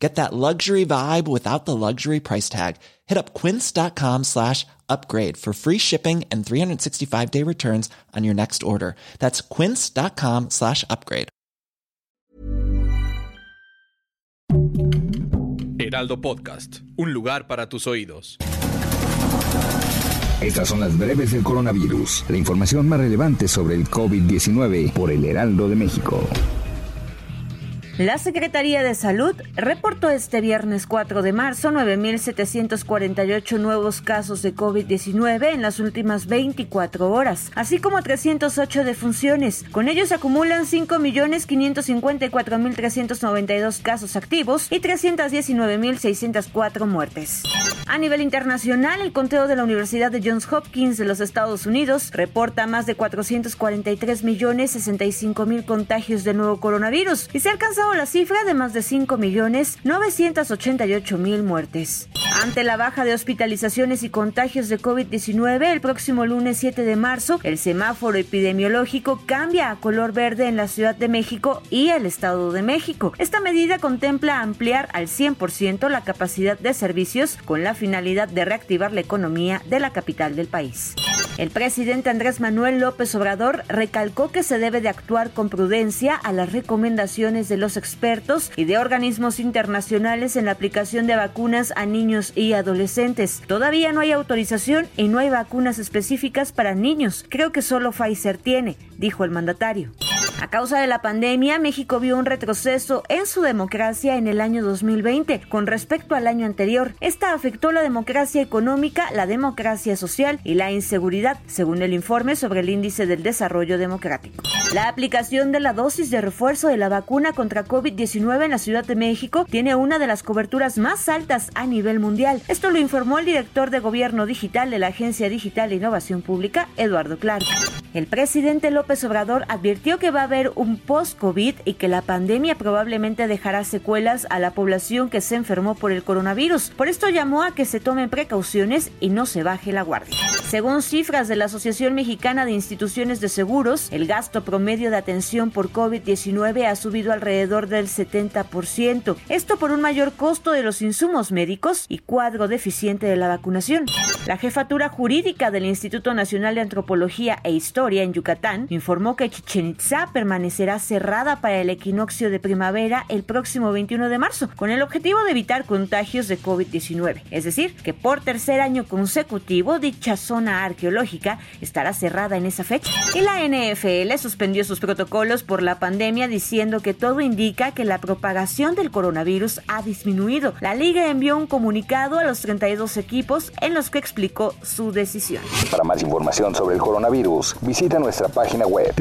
Get that luxury vibe without the luxury price tag. Hit up quince.com slash upgrade for free shipping and 365 day returns on your next order. That's quince.com slash upgrade. Heraldo Podcast, un lugar para tus oídos. Estas son las breves del coronavirus, la información más relevante sobre el COVID-19 por el Heraldo de México. La Secretaría de Salud reportó este viernes 4 de marzo 9.748 nuevos casos de COVID-19 en las últimas 24 horas, así como 308 defunciones. Con ellos acumulan 5.554.392 casos activos y 319.604 muertes. A nivel internacional, el conteo de la Universidad de Johns Hopkins de los Estados Unidos reporta más de 443 millones 65 mil contagios de nuevo coronavirus y se ha la cifra de más de 5 millones 988 mil muertes. Ante la baja de hospitalizaciones y contagios de COVID-19, el próximo lunes 7 de marzo, el semáforo epidemiológico cambia a color verde en la Ciudad de México y el Estado de México. Esta medida contempla ampliar al 100% la capacidad de servicios con la finalidad de reactivar la economía de la capital del país. El presidente Andrés Manuel López Obrador recalcó que se debe de actuar con prudencia a las recomendaciones de los expertos y de organismos internacionales en la aplicación de vacunas a niños y adolescentes. Todavía no hay autorización y no hay vacunas específicas para niños. Creo que solo Pfizer tiene, dijo el mandatario. A causa de la pandemia, México vio un retroceso en su democracia en el año 2020 con respecto al año anterior. Esta afectó la democracia económica, la democracia social y la inseguridad, según el informe sobre el índice del desarrollo democrático. La aplicación de la dosis de refuerzo de la vacuna contra COVID-19 en la Ciudad de México tiene una de las coberturas más altas a nivel mundial. Esto lo informó el director de Gobierno Digital de la Agencia Digital de Innovación Pública, Eduardo Clark. El presidente López Obrador advirtió que va a haber un post-COVID y que la pandemia probablemente dejará secuelas a la población que se enfermó por el coronavirus. Por esto llamó a que se tomen precauciones y no se baje la guardia. Según cifras de la Asociación Mexicana de Instituciones de Seguros, el gasto promedio de atención por COVID-19 ha subido alrededor del 70%. Esto por un mayor costo de los insumos médicos y cuadro deficiente de la vacunación. La jefatura jurídica del Instituto Nacional de Antropología e Historia en Yucatán informó que Chichen Itza permanecerá cerrada para el equinoccio de primavera el próximo 21 de marzo, con el objetivo de evitar contagios de COVID-19. Es decir, que por tercer año consecutivo dicha zona arqueológica estará cerrada en esa fecha. Y la NFL suspendió sus protocolos por la pandemia diciendo que todo indica que la propagación del coronavirus ha disminuido. La liga envió un comunicado a los 32 equipos en los que explicó su decisión. Para más información sobre el coronavirus, visita nuestra página web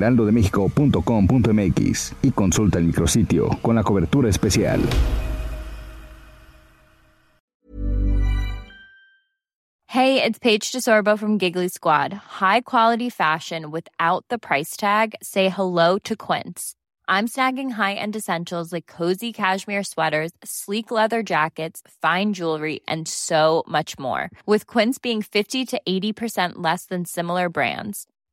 www.heraldodemexico.com.mx y consulta el micrositio con la cobertura especial. Hey, it's Paige DeSorbo from Giggly Squad. High quality fashion without the price tag. Say hello to Quince. I'm snagging high-end essentials like cozy cashmere sweaters, sleek leather jackets, fine jewelry, and so much more. With Quince being 50 to 80% less than similar brands.